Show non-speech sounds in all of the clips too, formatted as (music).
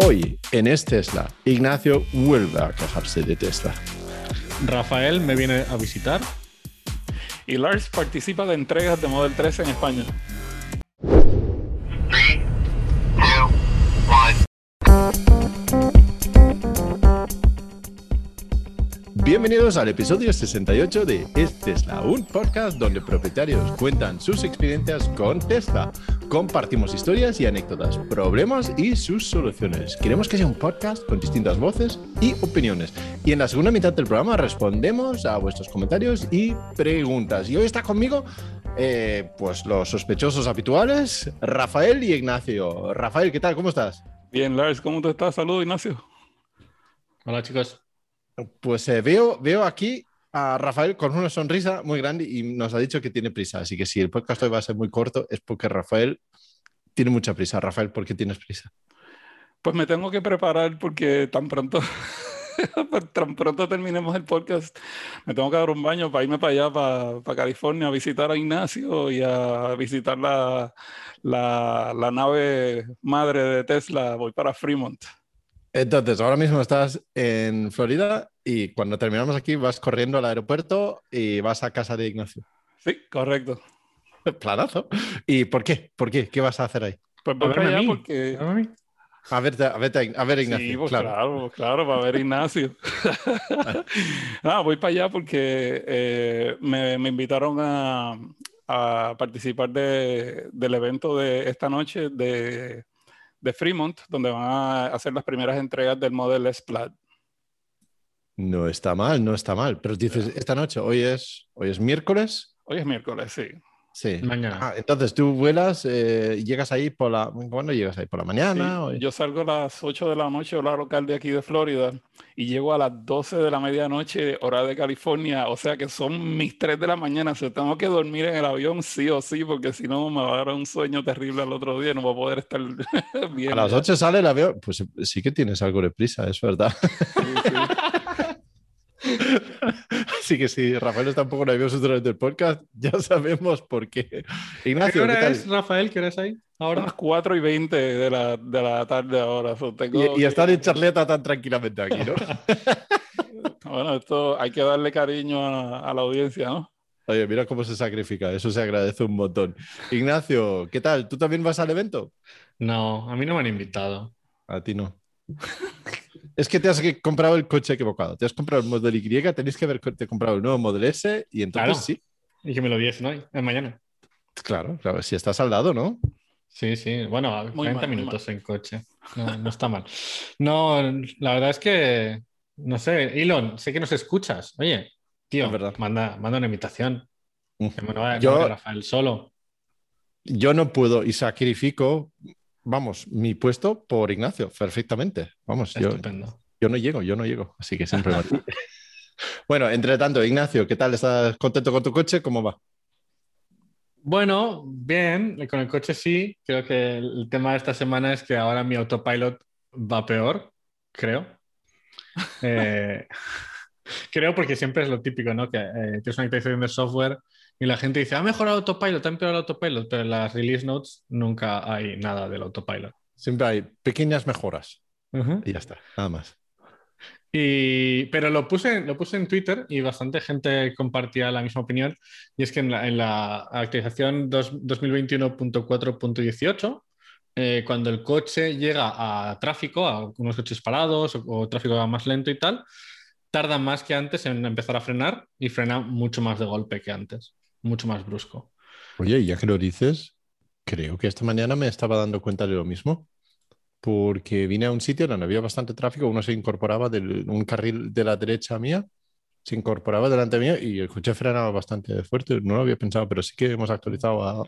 Hoy en Es Tesla, Ignacio vuelve a quejarse de Tesla. Rafael me viene a visitar. Y Lars participa de entregas de Model 3 en España. Bienvenidos al episodio 68 de Es Tesla, un podcast donde propietarios cuentan sus experiencias con Tesla. Compartimos historias y anécdotas, problemas y sus soluciones. Queremos que sea un podcast con distintas voces y opiniones. Y en la segunda mitad del programa respondemos a vuestros comentarios y preguntas. Y hoy está conmigo, eh, pues los sospechosos habituales, Rafael y Ignacio. Rafael, ¿qué tal? ¿Cómo estás? Bien, Lars, ¿cómo te estás? Saludos, Ignacio. Hola chicos. Pues eh, veo, veo aquí a Rafael con una sonrisa muy grande y nos ha dicho que tiene prisa. Así que si el podcast hoy va a ser muy corto es porque Rafael tiene mucha prisa. Rafael, ¿por qué tienes prisa? Pues me tengo que preparar porque tan pronto, (laughs) tan pronto terminemos el podcast, me tengo que dar un baño para irme para allá, para, para California, a visitar a Ignacio y a visitar la, la nave madre de Tesla. Voy para Fremont. Entonces, ahora mismo estás en Florida y cuando terminamos aquí vas corriendo al aeropuerto y vas a casa de Ignacio. Sí, correcto. (laughs) Planazo. ¿Y por qué? ¿Por qué? ¿Qué vas a hacer ahí? Pues voy A para verme a allá mí. porque... ¿A mí? A ver, a ver, a ver Ignacio. Sí, pues claro. claro, claro, para ver Ignacio. (laughs) Ah, voy para allá porque eh, me, me invitaron a, a participar de- del evento de esta noche de, de Fremont, donde van a hacer las primeras entregas del Model S Plaid. No está mal, no está mal. Pero dices, esta noche, hoy es, hoy es miércoles. Hoy es miércoles, sí. Sí. Mañana. Ah, entonces tú vuelas, eh, llegas ahí por la. ¿Cuándo llegas ahí? ¿Por la mañana? Sí, o- yo salgo a las 8 de la noche, hora local de aquí de Florida, y llego a las 12 de la medianoche, hora de California. O sea que son mis 3 de la mañana. O sea, tengo que dormir en el avión sí o sí, porque si no me va a dar un sueño terrible al otro día. No voy a poder estar (laughs) bien. A las 8 sale el avión. Pues sí que tienes algo de prisa, es verdad. Sí, sí. (laughs) Así que si Rafael está un poco nervioso durante el podcast, (laughs) ya sabemos por qué. ¿Qué Ignacio, ¿qué hora tal? es, Rafael? ¿Qué hora es ahí? Ahora. las 4 y 20 de la, de la tarde ahora. So, tengo Y, y que- estar en charleta tan tranquilamente aquí, ¿no? (laughs) Bueno, esto hay que darle cariño a, a la audiencia, ¿no? Oye, mira cómo se sacrifica, eso se agradece un montón. Ignacio, ¿qué tal? ¿Tú también vas al evento? No, a mí no me han invitado. A ti no. Es que te has comprado el coche equivocado. Te has comprado el Model Y, tenéis que haberte comprado el nuevo Model S y entonces Claro. sí. Y que me lo diesen hoy, eh, mañana. Claro, claro, si está saldado, ¿no? Sí, sí. Bueno, a Muy 40 mal, muy minutos en coche. No, no está mal. No, la verdad es que, no sé, Elon, sé que nos escuchas. Oye, tío, Es verdad. manda, manda una invitación. Mm. Que me no vaya Yo- no vaya Rafael solo. Yo no puedo y sacrifico, vamos, mi puesto por Ignacio, perfectamente. Vamos, yo, Estupendo. yo no llego, yo no llego, así que siempre va a ti. Bueno, entre tanto, Ignacio, ¿qué tal? ¿Estás contento con tu coche? ¿Cómo va? Bueno, bien, con el coche sí. Creo que el tema de esta semana es que ahora mi autopilot va peor, creo. (laughs) Eh, (laughs) creo porque siempre es lo típico, ¿no? Que eh, tienes una actualización de software y la gente dice, ha mejorado el autopilot, ha empeorado el autopilot, pero en las release notes nunca hay nada del autopilot. Siempre hay pequeñas mejoras y ya está, nada más. Y, pero lo puse, lo puse en Twitter y bastante gente compartía la misma opinión. Y es que en la, en la actualización dos- 2021.4.18, eh, cuando el coche llega a tráfico, a unos coches parados o, o tráfico más lento y tal, tarda más que antes en empezar a frenar y frena mucho más de golpe que antes, mucho más brusco. Oye, ya que lo dices, creo que esta mañana me estaba dando cuenta de lo mismo. Porque vine a un sitio donde había bastante tráfico, uno se incorporaba de un carril de la derecha mía, se incorporaba delante mío y el coche frenaba bastante fuerte. No lo había pensado, pero sí que hemos actualizado a,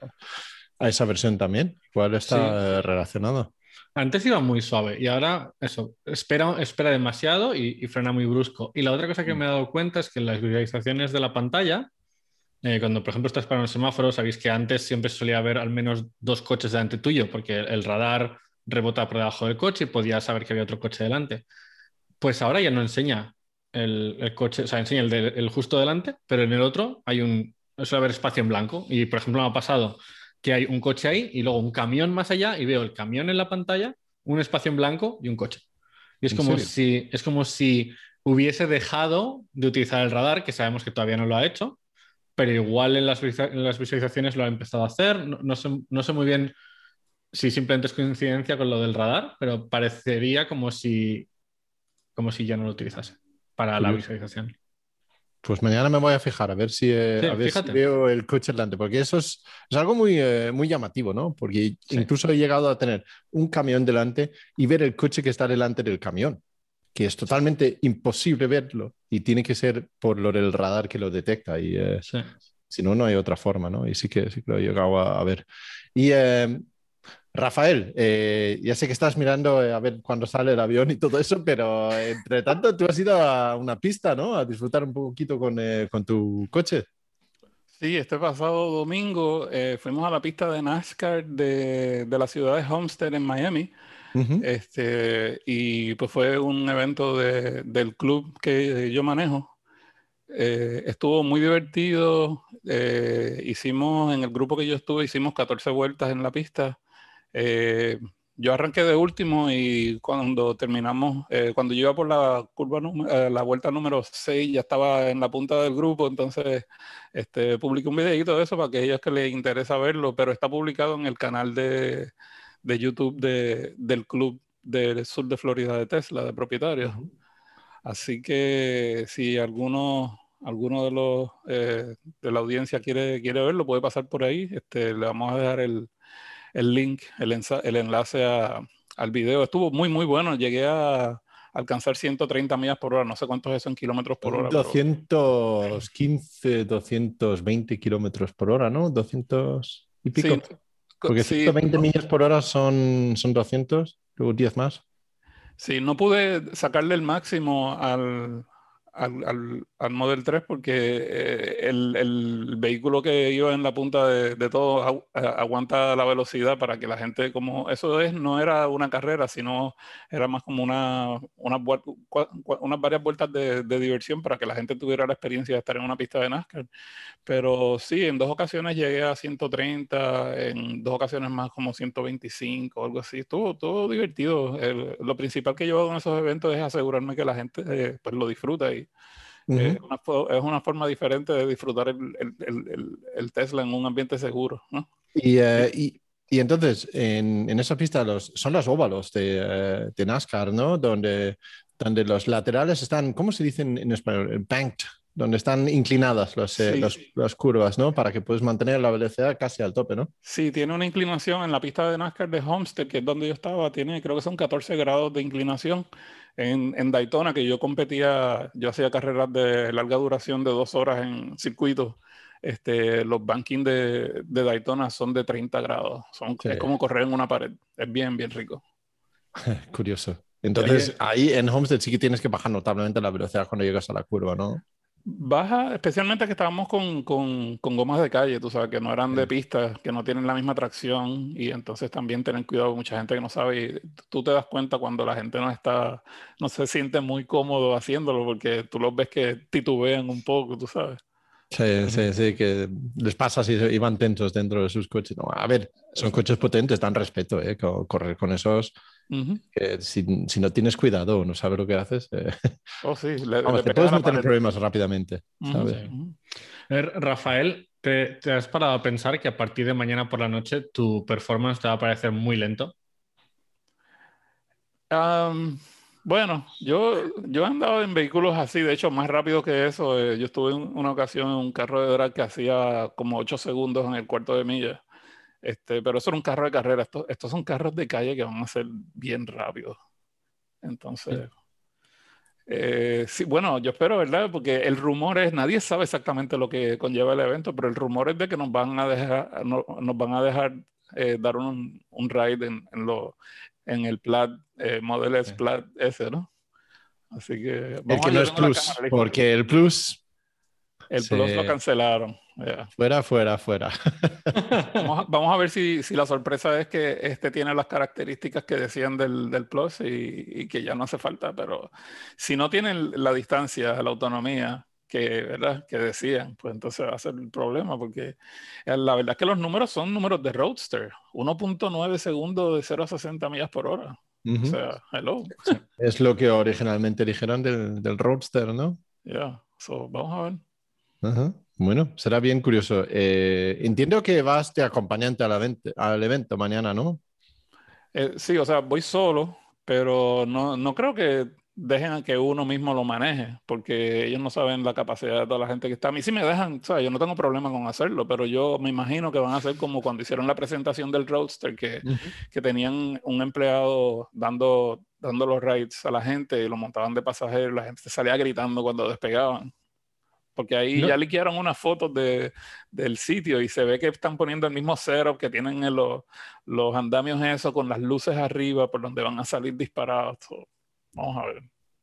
a esa versión también. ¿Cuál está Sí. relacionado? Antes iba muy suave y ahora eso, espera, espera demasiado y, y frena muy brusco. Y la otra cosa que me he dado cuenta es que en las visualizaciones de la pantalla, eh, cuando por ejemplo estás para un semáforo, sabéis que antes siempre solía haber al menos dos coches delante tuyo porque el radar rebota por debajo del coche y podías saber que había otro coche delante. Pues ahora ya no enseña el, el coche, o sea, enseña el, de- el justo delante, pero en el otro hay un, suele haber espacio en blanco. Y por ejemplo me ha pasado que hay un coche ahí y luego un camión más allá y veo el camión en la pantalla, un espacio en blanco y un coche. Y es ¿En como serio? si, es como si hubiese dejado de utilizar el radar, que sabemos que todavía no lo ha hecho, pero igual en las, visualiza- en las visualizaciones lo ha empezado a hacer. No, no sé, no sé muy bien si simplemente es coincidencia con lo del radar, pero parecería como si, como si ya no lo utilizase para la visualización. Pues mañana me voy a fijar a ver si, eh, Sí, a ver si fíjate. veo el coche delante, porque eso es, es algo muy, eh, muy llamativo, ¿no? Porque Sí. incluso he llegado a tener un camión delante y ver el coche que está delante del camión, que es totalmente imposible verlo y tiene que ser por lo del radar que lo detecta y eh, Sí. si no, no hay otra forma, ¿no? Y sí que, sí que lo he llegado a, a ver. Y eh, Rafael, eh, ya sé que estás mirando eh, a ver cuándo sale el avión y todo eso, pero eh, entre tanto tú has ido a una pista, ¿no? A disfrutar un poquito con, eh, con tu coche. Sí, este pasado domingo eh, fuimos a la pista de NASCAR de, de la ciudad de Homestead en Miami. Ujú. Este, y pues fue un evento de- del club que yo manejo. Eh, estuvo muy divertido. eh, hicimos, en el grupo que yo estuve, hicimos 14 vueltas en la pista. Eh, yo arranqué de último y cuando terminamos, eh, cuando yo iba por la curva, eh, la vuelta número 6, ya estaba en la punta del grupo, entonces este, publiqué un videito de eso para aquellos que les interesa verlo, pero está publicado en el canal de, de YouTube de- del club del sur de Florida de Tesla, de propietarios. Así que si alguno, alguno de los eh, de la audiencia quiere, quiere verlo, puede pasar por ahí. Este, le vamos a dejar el, el link, el, ensa- el enlace a- al video. Estuvo muy, muy bueno. Llegué a alcanzar 130 millas por hora. No sé cuántos es eso en kilómetros por hora. pero- 215, 220 kilómetros por hora, ¿no? 200 y pico. Sí, Porque sí, 120 no- millas por hora son, son 200, luego 10 más. Sí, no pude sacarle el máximo al, al, al- al Model 3 porque eh, el, el vehículo que iba en la punta de, de todo a- aguanta la velocidad para que la gente, como eso es, no era una carrera, sino era más como una, unas, varias vueltas de, de diversión para que la gente tuviera la experiencia de estar en una pista de NASCAR. Pero sí, en dos ocasiones llegué a 130, en dos ocasiones más como 125 o algo así. Estuvo todo divertido. El- lo principal que yo hago en esos eventos es asegurarme que la gente eh, pues lo disfruta y Eh, es, una, fo- es una forma diferente de disfrutar el, el- el- el- el Tesla en un ambiente seguro, ¿no? Y, eh, y, y entonces, en, en esa pista los, son los óvalos de, eh, de NASCAR, ¿no? Donde, donde los laterales están, ¿cómo se dice en, en español? Banked, donde están inclinadas eh, Sí. los- las curvas, ¿no? Para que puedas mantener la velocidad casi al tope, ¿no? Sí, tiene una inclinación en la pista de NASCAR de Homestead, que es donde yo estaba, tiene creo que son 14 grados de inclinación. En, en Daytona, que yo competía, yo hacía carreras de larga duración de dos horas en circuito. Este, los bankings de, de Daytona son de 30 grados. Son, Sí. Es como correr en una pared. Es bien, bien rico. (laughs) Curioso. Entonces, ahí en Homestead sí que tienes que bajar notablemente la velocidad cuando llegas a la curva, ¿no? Baja, especialmente que estábamos con, con, con gomas de calle, tú sabes, que no eran de pista, que no tienen la misma tracción y entonces también tener cuidado, mucha gente que no sabe y tú te das cuenta cuando la gente no está, no se siente muy cómodo haciéndolo porque tú los ves que titubean un poco, tú sabes. Sí, sí, sí, que les pasa si y van tensos dentro de sus coches. No, a ver, son coches potentes, dan respeto, ¿eh? Co- Correr con esos, Que si, si no tienes cuidado o no sabes lo que haces, eh, (laughs) Oh, sí, le, vamos, le te puedes meter en problemas rápidamente, Rafael, ¿te, te has parado a pensar que a partir de mañana por la noche tu performance te va a parecer muy lento? Bueno, yo, yo he andado en vehículos así, de hecho, más rápido que eso. eh, yo estuve en una ocasión en un carro de drag que hacía como 8 segundos en el cuarto de milla. Este, pero eso era un carro de carrera. Estos, estos son carros de calle que van a ser bien rápidos. Entonces, eh, sí, bueno, yo espero, ¿verdad? Porque el rumor es, nadie sabe exactamente lo que conlleva el evento, pero el rumor es de que nos van a dejar, no- nos van a dejar eh, dar un, un ride en, en, lo, en el Plat, eh, Model S Sí. Plat S, ¿no? Así que El vamos que a- no es plus, porque el plus, el Plus lo cancelaron. ya. fuera, fuera, fuera. (laughs) Vamos a, vamos a ver si, si la sorpresa es que este tiene las características que decían del, del Plus y, y que ya no hace falta, pero si no tienen la distancia, la autonomía que, ¿verdad? que decían, pues entonces va a ser el problema, porque eh, la verdad es que los números son números de Roadster, 1.9 segundos de 0 a 60 millas por hora. Ujú. O sea, hello. Es lo que originalmente dijeron del, del Roadster, ¿no? Yeah. So, vamos a ver. Ajá. Bueno, será bien curioso. Eh, entiendo que vas de acompañante al evento, al evento mañana, ¿no? Eh, sí, o sea, voy solo, pero no, no creo que dejen a que uno mismo lo maneje, porque ellos no saben la capacidad de toda la gente que está. A mí sí me dejan, o sea, yo no tengo problema con hacerlo, pero yo me imagino que van a hacer como cuando hicieron la presentación del Roadster, que, que tenían un empleado dando, dando los rides a la gente y lo montaban de pasajero, la gente salía gritando cuando despegaban. Porque ahí No. ya liquearon unas fotos de, del sitio y se ve que están poniendo el mismo setup que tienen en los, los andamios eso con las luces arriba por donde van a salir disparados. So, vamos a ver.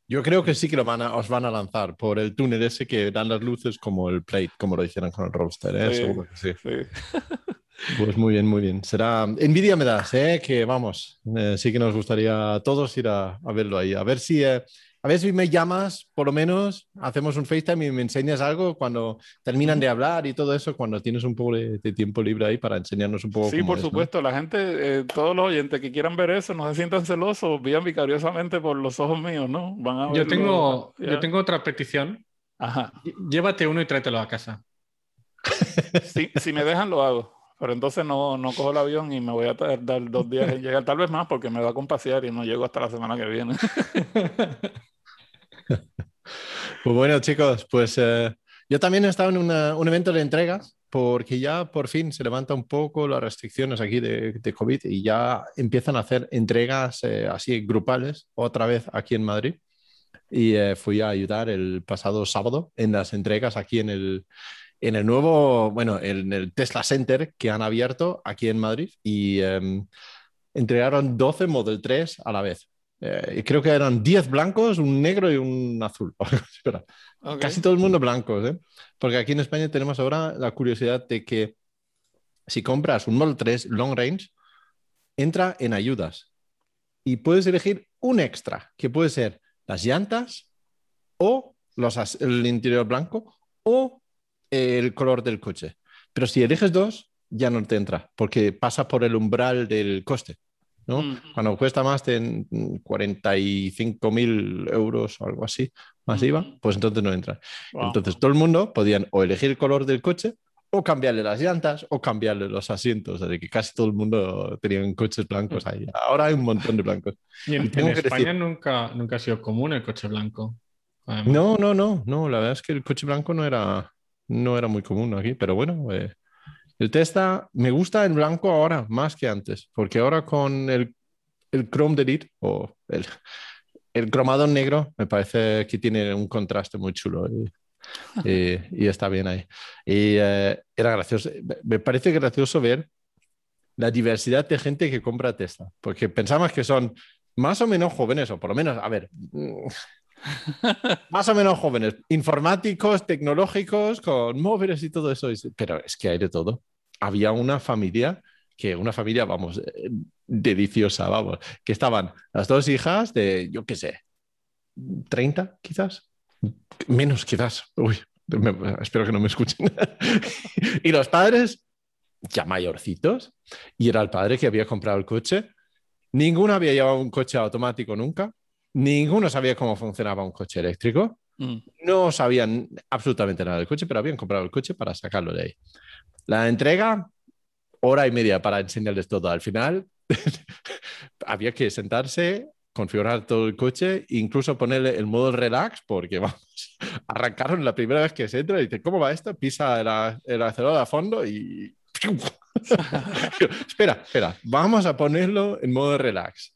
Yo creo que sí que lo van a, os van a lanzar por el túnel ese que dan las luces como el plate, como lo hicieron con el Roadster, ¿eh? Sí. Seguro que sí. Sí. (laughs) Pues muy bien, muy bien. Será envidia me das, ¿eh? Que vamos, eh, sí que nos gustaría a todos ir a, a verlo ahí. A ver si, eh, a ver si me llamas, por lo menos, hacemos un FaceTime y me enseñas algo cuando terminan de hablar y todo eso, cuando tienes un poco de, de tiempo libre ahí para enseñarnos un poco. Sí, cómo por es, ¿no? supuesto, la gente, eh, todos los oyentes que quieran ver eso, no se sientan celosos, vean vicariosamente por los ojos míos, ¿no? Van a Yo verlo. tengo, Ya. yo tengo otra petición. Ajá. Ll- Llévate uno y tráetelo a casa. (laughs) Si, si me dejan, lo hago. Pero entonces no, no cojo el avión y me voy a tardar dos días en llegar, tal vez más, porque me da con pasear y no llego hasta la semana que viene. (laughs) Pues bueno, chicos, pues eh, yo también he estado en una- un evento de entregas porque ya por fin se levanta un poco las restricciones aquí de, de COVID y ya empiezan a hacer entregas eh, así grupales otra vez aquí en Madrid. Y eh, fui a ayudar el pasado sábado en las entregas aquí en el, en el nuevo, bueno, en el Tesla Center que han abierto aquí en Madrid y em, entregaron 12 Model 3 a la vez. Eh, y creo que eran 10 blancos, un negro y un azul. (laughs) Espera, casi todo el mundo blancos, ¿eh? Porque aquí en España tenemos ahora la curiosidad de que si compras un Model 3 Long Range, entra en ayudas y puedes elegir un extra, que puede ser las llantas o los el interior blanco o el color del coche. Pero si eliges dos, ya no te entra, porque pasa por el umbral del coste. ¿No? Mm. Cuando cuesta más de 45 mil euros o algo así, más IVA, Ujú. pues entonces no entra. Wow. Entonces todo el mundo podían o elegir el color del coche o cambiarle las llantas o cambiarle los asientos. Así que casi todo el mundo tenía coches blancos ahí. Ahora hay un montón de blancos. Y en, Y tengo en que España decir- nunca, nunca ha sido común el coche blanco. además. No, no, no, no. La verdad es que el coche blanco no era, no era muy común aquí, pero bueno. eh, el Tesla me gusta el blanco ahora más que antes, porque ahora con el, el Chrome Delete o el, el cromado negro me parece que tiene un contraste muy chulo y, y- y está bien ahí. Y eh, era gracioso. Me- parece gracioso ver la diversidad de gente que compra Tesla, porque pensamos que son más o menos jóvenes, o por lo menos, a ver, más o menos jóvenes, informáticos, tecnológicos, con móviles y todo eso. Pero es que hay de todo. Había una familia que, una familia, vamos, eh, deliciosa, vamos, que estaban las dos hijas de, yo qué sé, 30 quizás, menos quizás. Uy, espero que no me escuchen. (laughs) y los padres, ya mayorcitos, y era el padre que había comprado el coche. Ninguno había llevado un coche automático nunca. Ninguno sabía cómo funcionaba un coche eléctrico. Mm. No sabían absolutamente nada del coche, pero habían comprado el coche para sacarlo de ahí. La entrega, hora y media para enseñarles todo. Al final, (laughs) había que sentarse, configurar todo el coche, incluso ponerle el modo relax, porque (laughs) vamos, arrancaron la primera vez que se entra y dice, ¿cómo va esto? Pisa el, el acelerador a fondo y... (laughs) espera, espera, vamos a ponerlo en modo relax.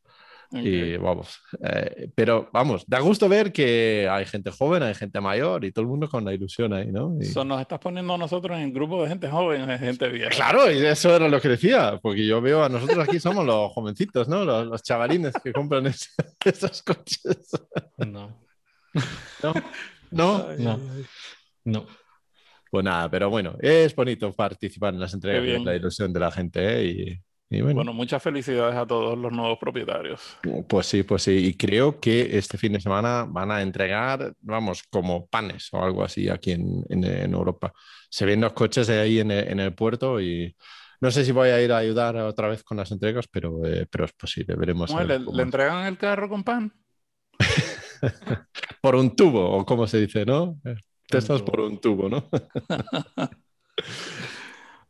Y vamos, eh, pero vamos, da gusto ver que hay gente joven, hay gente mayor y todo el mundo con la ilusión ahí, ¿no? Y- So, nos estás poniendo a nosotros en el grupo de gente joven, de gente vieja. Claro, y eso era lo que decía, porque yo veo a nosotros aquí somos los jovencitos, ¿no? Los, los chavalines que compran es- (laughs) esos coches. No, No, no. Ay, No. ay, ay. no. Pues nada, pero bueno, es bonito participar en las entregas, la ilusión de la gente, ¿eh? Y, y bueno, Bueno, muchas felicidades a todos los nuevos propietarios. pues sí, pues sí. Y creo que este fin de semana van a entregar, vamos, como panes o algo así aquí en, en- en Europa. Se ven los coches ahí en el, en el puerto y, No sé si voy a ir a ayudar otra vez con las entregas, pero, eh, pero es posible. Veremos. ¿Le, entregan el carro con pan? (laughs) Por un tubo, o como se dice, ¿no? Teslas tubo. por un tubo, ¿no? (laughs)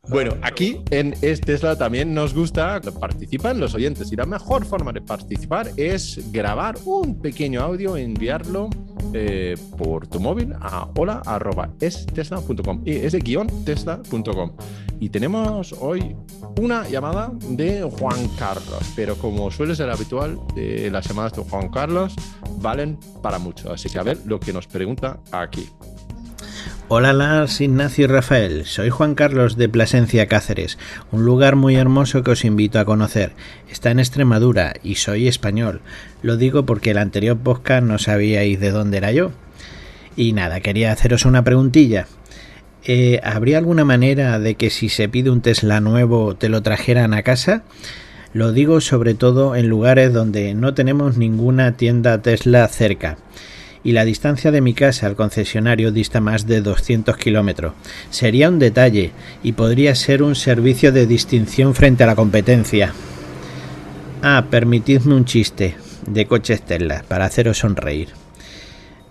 Bueno, aquí en Es Tesla también nos gusta participan los oyentes y la mejor forma de participar es grabar un pequeño audio enviarlo eh, por tu móvil a hola.estesla.com y es de guion tesla.com. Y tenemos hoy una llamada de Juan Carlos, pero como suele ser habitual, eh, las llamadas de Juan Carlos valen para mucho. Así que a ver lo que nos pregunta aquí. Hola Lars, Ignacio y Rafael, soy Juan Carlos de Plasencia, Cáceres, un lugar muy hermoso que os invito a conocer. Está en Extremadura y soy español. Lo digo porque el anterior podcast no sabíais de dónde era yo. Y nada, quería haceros una preguntilla. Eh, ¿Habría alguna manera de que si se pide un Tesla nuevo te lo trajeran a casa? Lo digo sobre todo en lugares donde no tenemos ninguna tienda Tesla cerca y la distancia de mi casa al concesionario dista más de 200 kilómetros. Sería un detalle y podría ser un servicio de distinción frente a la competencia. Ah, permitidme un chiste de coches Tesla para haceros sonreír.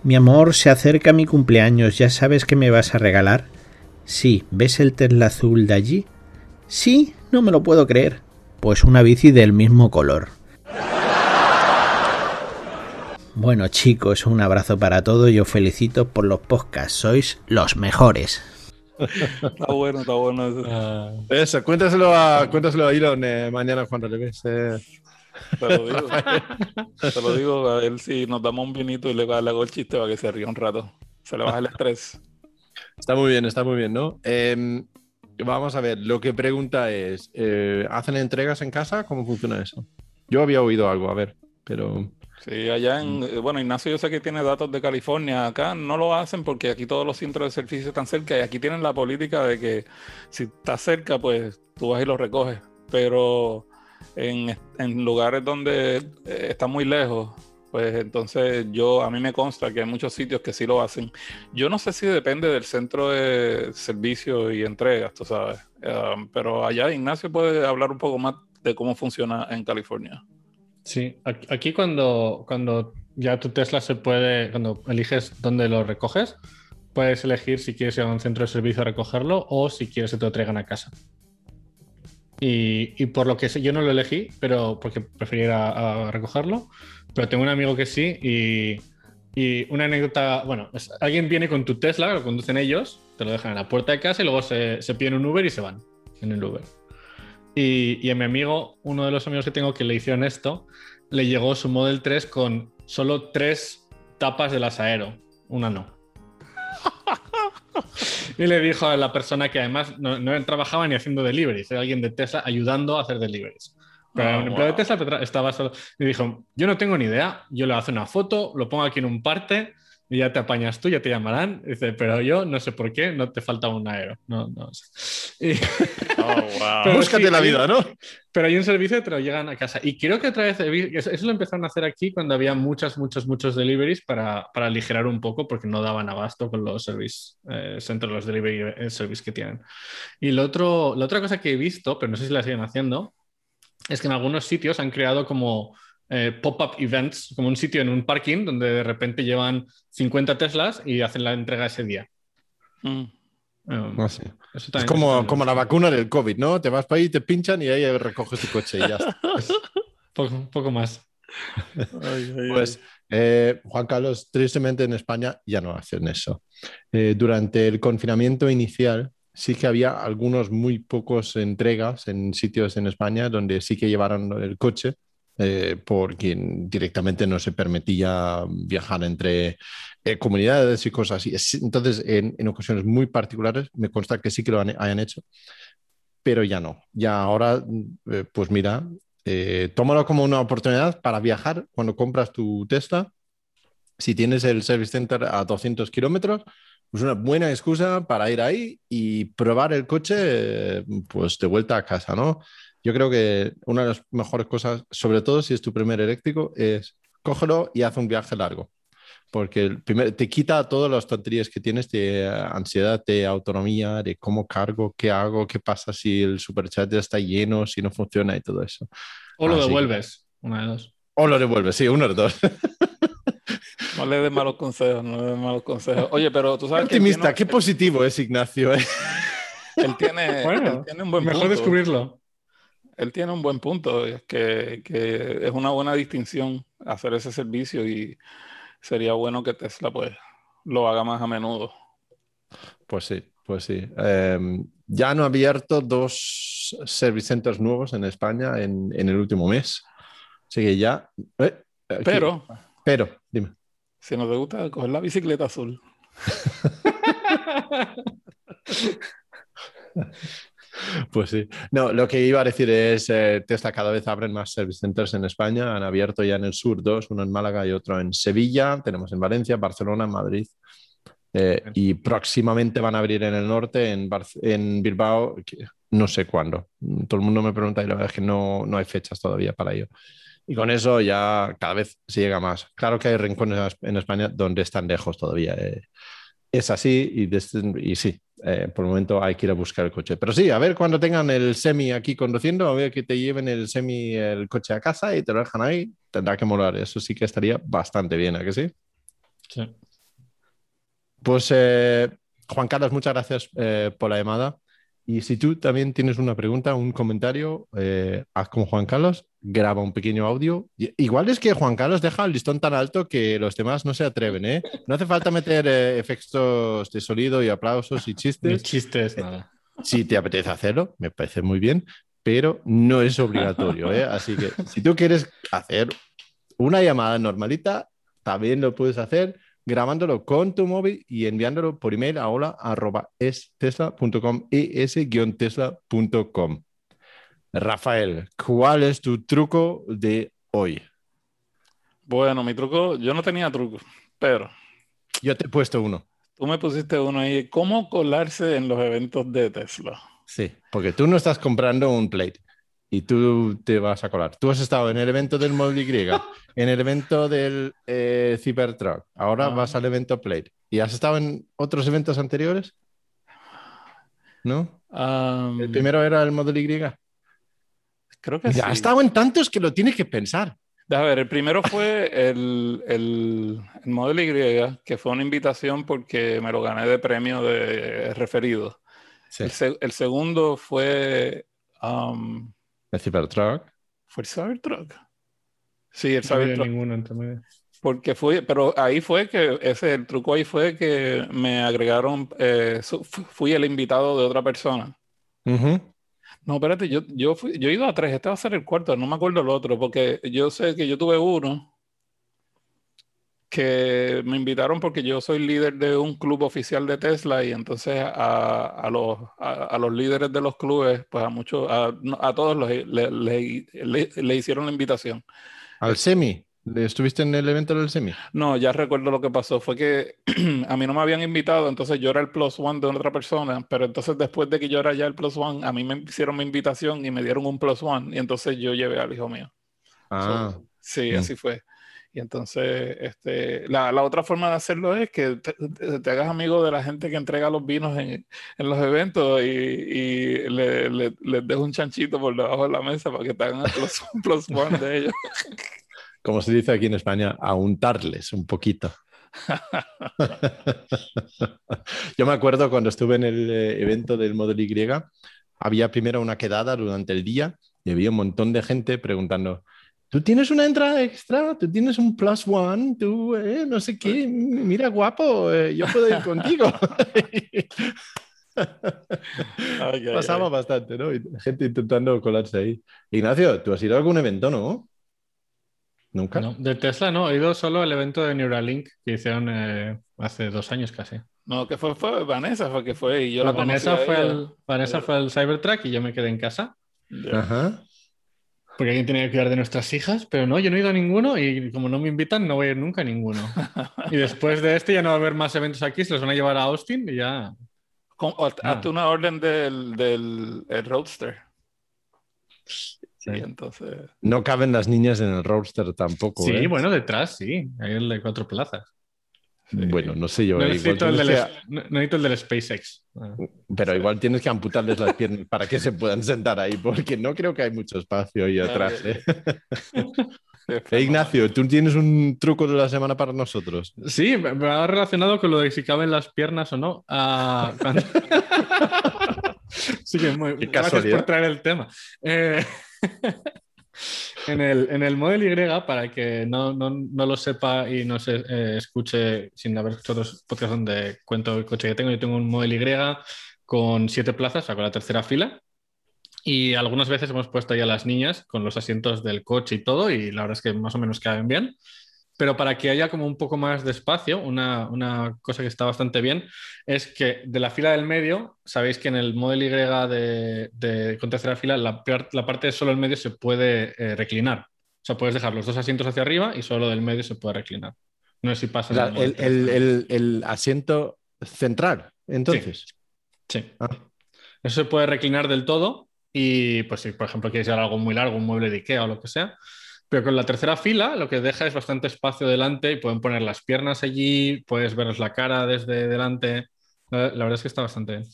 Mi amor, se acerca mi cumpleaños, ¿ya sabes qué me vas a regalar? Sí, ¿ves el Tesla azul de allí? Sí, no me lo puedo creer. Pues una bici del mismo color. Bueno chicos, un abrazo para todos y os felicito por los podcasts, sois los mejores. Está bueno, está bueno. eso. Ah, Eso, cuéntaselo a, cuéntaselo a Elon eh, mañana cuando le ves. eh. Te lo digo. Te lo digo, a ver si nos damos un vinito y le, le hago el chiste para que se ría un rato. Se le baja el estrés. Está muy bien, está muy bien, ¿no? Em, vamos a ver, lo que pregunta es, eh, ¿hacen entregas en casa? ¿Cómo funciona eso? Yo había oído algo, a ver, pero... Sí, allá en, eh, bueno, Ignacio yo sé que tiene datos de California, acá no lo hacen porque aquí todos los centros de servicio están cerca y aquí tienen la política de que si estás cerca, pues tú vas y lo recoges, pero en, en lugares donde eh, está muy lejos, pues entonces yo, a mí me consta que hay muchos sitios que sí lo hacen. Yo no sé si depende del centro de servicio y entregas, tú sabes, Eh, pero allá Ignacio puede hablar un poco más de cómo funciona en California. Sí, aquí cuando, cuando ya tu Tesla se puede, cuando eliges dónde lo recoges, puedes elegir si quieres ir a un centro de servicio a recogerlo o si quieres que te lo traigan a casa. Y, y por lo que sé, yo no lo elegí, pero porque prefería a recogerlo, pero tengo un amigo que sí y, y una anécdota, bueno, es- alguien viene con tu Tesla, lo conducen ellos, te lo dejan en la puerta de casa y luego se, se piden un Uber y se van en el Uber. Y, y a mi amigo, uno de los amigos que tengo que le hicieron esto, le llegó su Model 3 con solo tres tapas de las Aero, una no. (laughs) y le dijo a la persona que además no, no trabajaba ni haciendo deliveries, era alguien de Tesla ayudando a hacer deliveries. Pero Ah, un empleado de wow. Tesla pero tra- estaba solo. Y dijo: Yo no tengo ni idea, yo le hago una foto, lo pongo aquí en un parte y ya te apañas tú, ya te llamarán. Dice: Pero yo no sé por qué, no te falta un aero. No, no sé. (laughs) Y- (laughs) Pero Búscate sí, la vida, ¿no? pero hay un servicio que te lo llegan a casa. Y creo que otra vez, eso, lo empezaron a hacer aquí cuando había muchas, muchos, muchos deliveries para, para aligerar un poco porque no daban abasto con los service eh, centros, los delivery eh, service que tienen. Y lo otro, la otra cosa que he visto, pero no sé si la siguen haciendo, es que en algunos sitios han creado como eh, pop-up events, como un sitio en un parking donde de repente llevan 50 Teslas y hacen la entrega ese día. Mm. Um, No sé. eso Es como, como la vacuna del COVID, ¿no? Te vas para ahí, te pinchan y ahí recoges tu coche y ya está. (laughs) Poco, un poco más. Ay, ay, Pues, eh, Juan Carlos, tristemente en España ya no hacen eso. Eh, durante el confinamiento inicial sí que había algunos muy pocos entregas en sitios en España donde sí que llevaron el coche eh, porque directamente no se permitía viajar entre eh, comunidades y cosas así. Es- Entonces, en, en ocasiones muy particulares, me consta que sí que lo han- hayan hecho, pero ya no. Ya ahora, eh, pues mira, eh, tómalo como una oportunidad para viajar cuando compras tu Tesla. Si tienes el service center a 200 kilómetros, pues una buena excusa para ir ahí y probar el coche, pues de vuelta a casa, ¿no? Yo creo que una de las mejores cosas, sobre todo si es tu primer eléctrico, es cógelo y haz un viaje largo. Porque el primer- te quita todas las tonterías que tienes de eh, ansiedad, de autonomía, de cómo cargo, qué hago, qué pasa si el superchat ya está lleno, si no funciona y todo eso. O lo Así que- devuelves, una de dos. O lo devuelves, sí, uno de dos. No le des malos consejos, no le des malos consejos. Oye, pero tú Qué sabes que él optimista, tiene- qué positivo es Ignacio. ¿eh? él tiene, Bueno, él tiene un buen Mejor punto. descubrirlo. Él tiene un buen punto, es que, que es una buena distinción hacer ese servicio y sería bueno que Tesla pues lo haga más a menudo. Pues sí, pues sí. Eh, ya han abierto dos service centers nuevos en España en, en el último mes. Así que ya. eh, Pero Pero, dime. si no te gusta coger la bicicleta azul, (laughs) Pues sí. No, lo que iba a decir es, eh, Tesla cada vez abren más service centers en España. Han abierto ya en el sur dos, uno en Málaga y otro en Sevilla. Tenemos en Valencia, Barcelona, Madrid. Eh, y próximamente van a abrir en el norte, en, Bar- en Bilbao, que no sé cuándo. Todo el mundo me pregunta y la verdad es que no, no hay fechas todavía para ello. Y con eso ya cada vez se llega más. Claro que hay rincones en España donde están lejos todavía. eh. Es así y, desde- y sí, eh, por el momento hay que ir a buscar el coche. Pero sí, a ver cuando tengan el semi aquí conduciendo, a ver que te lleven el semi, el coche a casa y te lo dejan ahí, tendrá que molar. Eso sí que estaría bastante bien, ¿a que sí? Sí. Pues eh, Juan Carlos, muchas gracias eh, por la llamada. Y si tú también tienes una pregunta, un comentario, eh, haz como Juan Carlos, graba un pequeño audio. Igual es que Juan Carlos deja el listón tan alto que los demás no se atreven, ¿eh? No hace falta meter eh, efectos de sonido y aplausos y Ni chistes. chistes, nada. Si te apetece hacerlo, me parece muy bien, pero no es obligatorio, ¿eh? Así que si tú quieres hacer una llamada normalita, también lo puedes hacer grabándolo con tu móvil y enviándolo por email a hola arroba estesla.com es-tesla.com. Rafael, ¿cuál es tu truco de hoy? bueno, mi truco, yo no tenía truco, pero Yo te he puesto uno. tú me pusiste uno ahí, ¿cómo colarse en los eventos de Tesla? Sí, porque tú no estás comprando un plate y tú te vas a colar. Tú has estado en el evento del Model Y, (laughs) en el evento del eh, Cybertruck, ahora Ah. vas al evento plate. ¿Y has estado en otros eventos anteriores? ¿No? El primero era el Model Y. creo que Ya ha estado en tantos que lo tienes que pensar. Déjame ver, el primero fue el, el, el Model Y, que fue una invitación porque me lo gané de premio de referido. Sí, El, el segundo fue, um, el Cybertruck. ¿fue el Cybertruck? Sí, el No había Cybertruck. ninguno entre medio. Porque fue, pero ahí fue que, ese, el truco ahí fue que me agregaron, eh, fui el invitado de otra persona. No, espérate, yo, yo, fui, yo he ido a tres, este va a ser el cuarto, no me acuerdo el otro, porque yo sé que yo tuve uno que me invitaron porque yo soy líder de un club oficial de Tesla y entonces a, a los, a, a los líderes de los clubes, pues a muchos, a, a todos los, le, le- le- le hicieron la invitación. Al semi. ¿Estuviste en el evento del semi? No, ya recuerdo lo que pasó. Fue que (clears throat) a mí no me habían invitado, entonces yo era el plus one de otra persona, pero entonces después de que yo era ya el plus one, a mí me hicieron mi invitación y me dieron un plus one, y entonces yo llevé al hijo mío. Ah, Sí, Mm. así fue. Y entonces, este, la, la otra forma de hacerlo es que te, te- hagas amigo de la gente que entrega los vinos en, en los eventos y, y le, le- les des un chanchito por debajo de la mesa para que te hagan plus, plus one de ellos. (laughs) como se dice aquí en España, a untarles un poquito. (laughs) Yo me acuerdo cuando estuve en el eh, evento del Model Y, había primero una quedada durante el día y había un montón de gente preguntando, ¿tú tienes una entrada extra? ¿Tú tienes un plus one? ¿Tú eh, no sé qué? Mira, guapo, eh, yo puedo ir (laughs) contigo. Ay, ay, Pasaba ay. bastante, ¿no? Y gente intentando colarse ahí. Ignacio, ¿tú has ido a algún evento, no? ¿Nunca? No, de Tesla no, he ido solo al evento de Neuralink que hicieron eh, hace dos años casi. No, que fue, fue Vanessa, fue que fue, y yo La la conocí Vanessa fue, ella. al, Vanessa fue al Cybertruck y yo me quedé en casa Ya. Ajá. Porque alguien tenía que cuidar de nuestras hijas, pero no, yo no he ido a ninguno y como no me invitan no voy a ir nunca a ninguno. Y después de este ya no va a haber más eventos aquí, se los van a llevar a Austin y ya. Con- o- Ah. Hazte una orden del, del el Roadster. Sí, entonces. No caben las niñas en el roadster tampoco. Sí, ¿eh? bueno, detrás sí, hay el de cuatro plazas. Bueno, no sé yo. No eh, igual necesito, el del, que- no- no necesito el del SpaceX. Ah. pero igual tienes que amputarles las piernas para que se puedan sentar ahí, porque no creo que hay mucho espacio ahí atrás. eh, (laughs) (laughs) Ignacio, ¿tú tienes un truco de la semana para nosotros? Sí, me ha relacionado con lo de si caben las piernas o no. Cuando- (laughs) sí que muy Qué gracias por traer el tema. Eh, en, el, en el Model Y, para que no, no, no lo sepa y no se eh, escuche sin haber escuchado otros podcasts donde cuento el coche que tengo, yo tengo un Model Y con siete plazas, o sea, con la tercera fila. Y algunas veces hemos puesto ahí a las niñas con los asientos del coche y todo, y la verdad es que más o menos caben bien. Pero para que haya como un poco más de espacio, una, una cosa que está bastante bien es que de la fila del medio, sabéis que en el Model Y de, de- con tercera fila, la, la parte de solo el medio se puede eh, reclinar. O sea, puedes dejar los dos asientos hacia arriba y solo del medio se puede reclinar. No sé si pasa. O sea, el, 3 el- el- el asiento central, entonces. Sí. Ah. Eso se puede reclinar del todo y, pues, si por ejemplo quieres llevar algo muy largo, un mueble de Ikea o lo que sea. Pero con la tercera fila lo que deja es bastante espacio delante y pueden poner las piernas allí, puedes veros la cara desde delante. La, la verdad es que está bastante bien.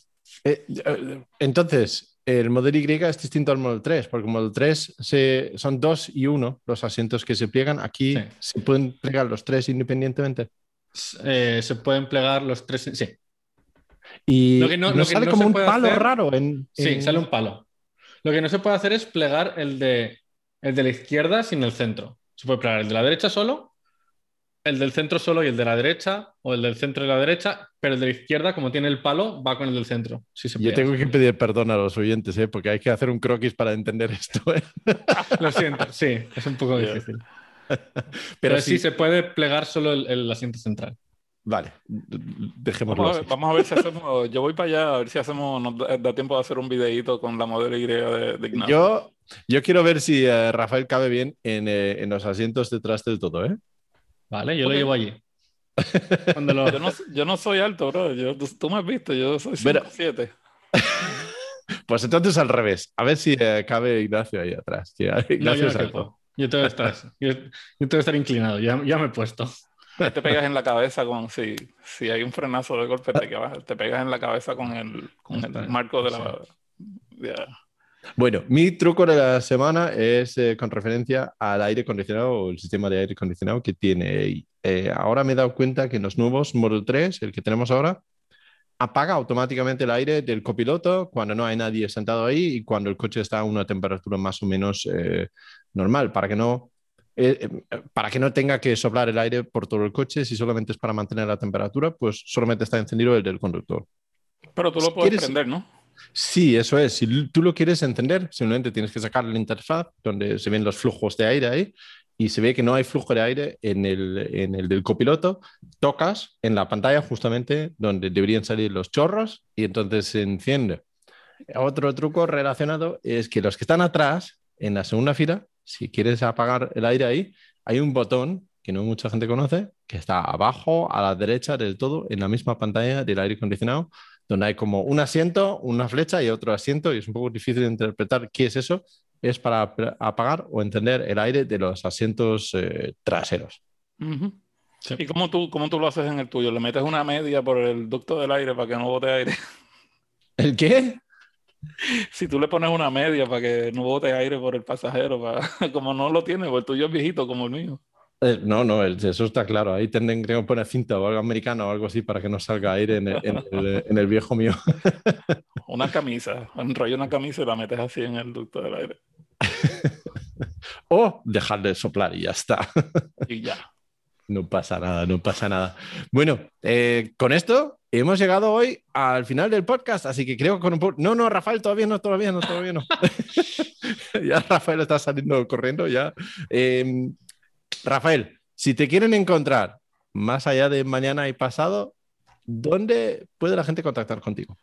Eh, eh, entonces, el Model Y es distinto al Model 3, porque el Model 3 se- son dos y uno los asientos que se pliegan. Aquí Sí. se pueden plegar los tres independientemente. Eh, se pueden plegar los tres. Sí, Y Lo que no- no lo que sale no como un palo hacer- raro en, sí, sale un palo. Lo que no se puede hacer es plegar el de, el de la izquierda sin el centro. Se puede plegar el de la derecha solo, el del centro solo y el de la derecha, o el del centro y la derecha, pero el de la izquierda, como tiene el palo, va con el del centro. Sí se Yo tengo que pedir perdón a los oyentes, ¿eh? porque hay que hacer un croquis para entender esto. ¿eh? (laughs) Lo siento, sí, es un poco difícil. (laughs) Pero, Pero, sí, sí se puede plegar solo el, el asiento central. Vale, dejémoslo Vamos a, así. ver, vamos a ver si hacemos. Yo voy para allá a ver si hacemos. Nos da, da tiempo de hacer un videíto con la modelo Y de, de Ignacio. Yo, yo quiero ver si eh, Rafael cabe bien en, eh, en los asientos detrás del todo, ¿eh? Vale, yo Ok. lo llevo allí. Cuando lo- Yo no, yo no soy alto, bro. Yo, tú, tú me has visto, yo soy Pero- 5'7". (laughs) Pues entonces al revés. A ver si eh, cabe Ignacio ahí atrás. que No, Ignacio yo es no alto. Yo tengo que estar, (laughs) yo, yo tengo que estar inclinado, ya, ya me he puesto. Te pegas en la cabeza con. Si, si hay un frenazo de golpe, te, te pegas en la cabeza con el, con el marco de la. ya. Bueno, mi truco de la semana es eh, con referencia al aire acondicionado o el sistema de aire acondicionado que tiene. Eh, ahora me he dado cuenta que en los nuevos Model 3, el que tenemos ahora, apaga automáticamente el aire del copiloto cuando no hay nadie sentado ahí y cuando el coche está a una temperatura más o menos eh, normal, para que no eh, para que no tenga que soplar el aire por todo el coche, si solamente es para mantener la temperatura, pues solamente está encendido el del conductor. Pero tú lo puedes quieres- prender, ¿no? Sí, eso es. Si tú lo quieres encender, simplemente tienes que sacar la interfaz donde se ven los flujos de aire ahí y se ve que no hay flujo de aire en el, en el del copiloto. Tocas en la pantalla justamente donde deberían salir los chorros y entonces se enciende. Otro truco relacionado es que los que están atrás, en la segunda fila, si quieres apagar el aire ahí, hay un botón que no mucha gente conoce, que está abajo a la derecha del todo, en la misma pantalla del aire acondicionado, donde hay como un asiento, una flecha y otro asiento, y es un poco difícil de interpretar qué es eso. Es para ap- apagar o encender el aire de los asientos eh, traseros. Sí. ¿Y cómo tú, cómo tú lo haces en el tuyo? ¿Le metes una media por el ducto del aire para que no bote aire? (laughs) ¿El qué? Si tú le pones una media para que no bote aire por el pasajero, para- (laughs) como no lo tiene, pues el tuyo es viejito como el mío. Eh, no, no, el- eso está claro. Ahí tendrán que poner cinta o algo americano o algo así para que no salga aire en el, en el- en el viejo mío. (laughs) Una camisa, enrollo una camisa y la metes así en el ducto del aire. (laughs) O dejar de soplar y ya está. Y ya. (laughs) No pasa nada, no pasa nada. Bueno, eh, con esto hemos llegado hoy al final del podcast, así que creo que con un No, no, Rafael, todavía no, todavía no, todavía no. ya Rafael está saliendo corriendo ya. Eh, Rafael, si te quieren encontrar más allá de mañana y pasado, ¿dónde puede la gente contactar contigo?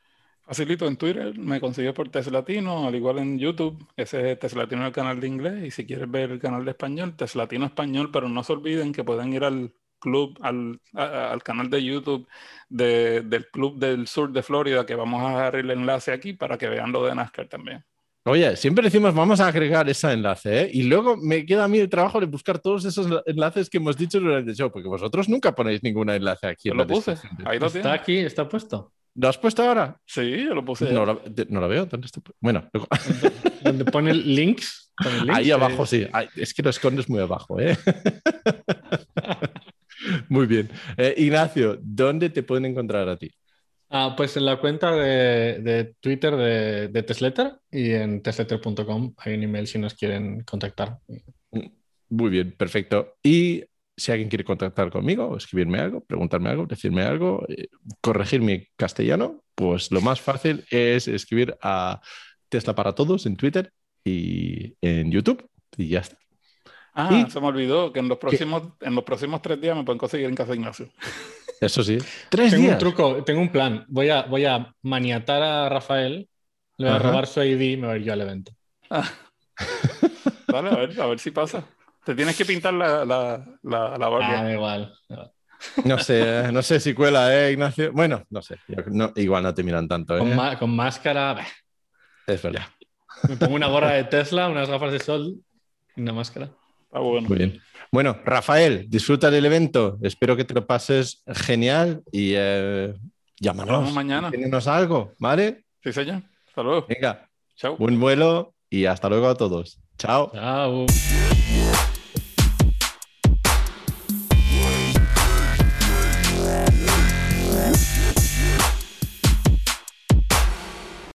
Facilito en Twitter, me consigues por Teslatino, al igual en YouTube, ese es Teslatino el canal de inglés, y si quieres ver el canal de español, Teslatino español, pero no se olviden que pueden ir al club, al, al canal de YouTube de- del Club del Sur de Florida, que vamos a dejar el enlace aquí para que vean lo de NASCAR también. Oye, siempre decimos vamos a agregar ese enlace, ¿eh? Y luego me queda a mí el trabajo de buscar todos esos enlaces que hemos dicho durante el show, porque vosotros nunca ponéis ningún enlace aquí. Yo en lo la puse. Ahí lo Está aquí, está puesto. ¿Lo has puesto ahora? Sí, yo lo puse. No lo, de- no lo veo. ¿Dónde está? Bueno, luego- Donde pone links. pone links, ahí eh, abajo sí. Ay, es que lo escondes muy abajo, ¿eh? (laughs) muy bien. Eh, Ignacio, ¿dónde te pueden encontrar a ti? Ah, pues en la cuenta de, de Twitter de, de Tesletter y en tesletter.com hay un email si nos quieren contactar. Muy bien, perfecto. Y si alguien quiere contactar conmigo, escribirme algo, preguntarme algo, decirme algo, eh, corregir mi castellano, pues lo más fácil es escribir a Tesla para Todos en Twitter y en YouTube. Y ya está. Ah, ¿Y? se me olvidó que en los próximos, en los próximos tres días me pueden conseguir en casa de Ignacio. Eso sí. Tres Tengo un truco, tengo un plan. Voy a, voy a maniatar a Rafael, le voy a robar su ID y me voy a ir yo al evento. (laughs) Dale, a ver, a ver si pasa. Te tienes que pintar la, la, la, la barba. Ah, igual. No sé, no sé si cuela, ¿eh, Ignacio? Bueno, no sé. Yo- no, igual no te miran tanto, ¿eh? Con máscara, bah, Es verdad. me pongo una gorra de Tesla, unas gafas de sol y una máscara. Está bueno. Muy bien. Bueno, Rafael, disfruta del evento. Espero que te lo pases genial y eh, llámanos. Hablamos mañana. Tínenos algo, ¿vale? Sí, señor. Hasta luego. Venga, Chao. buen vuelo y hasta luego a todos. Chao. Chao.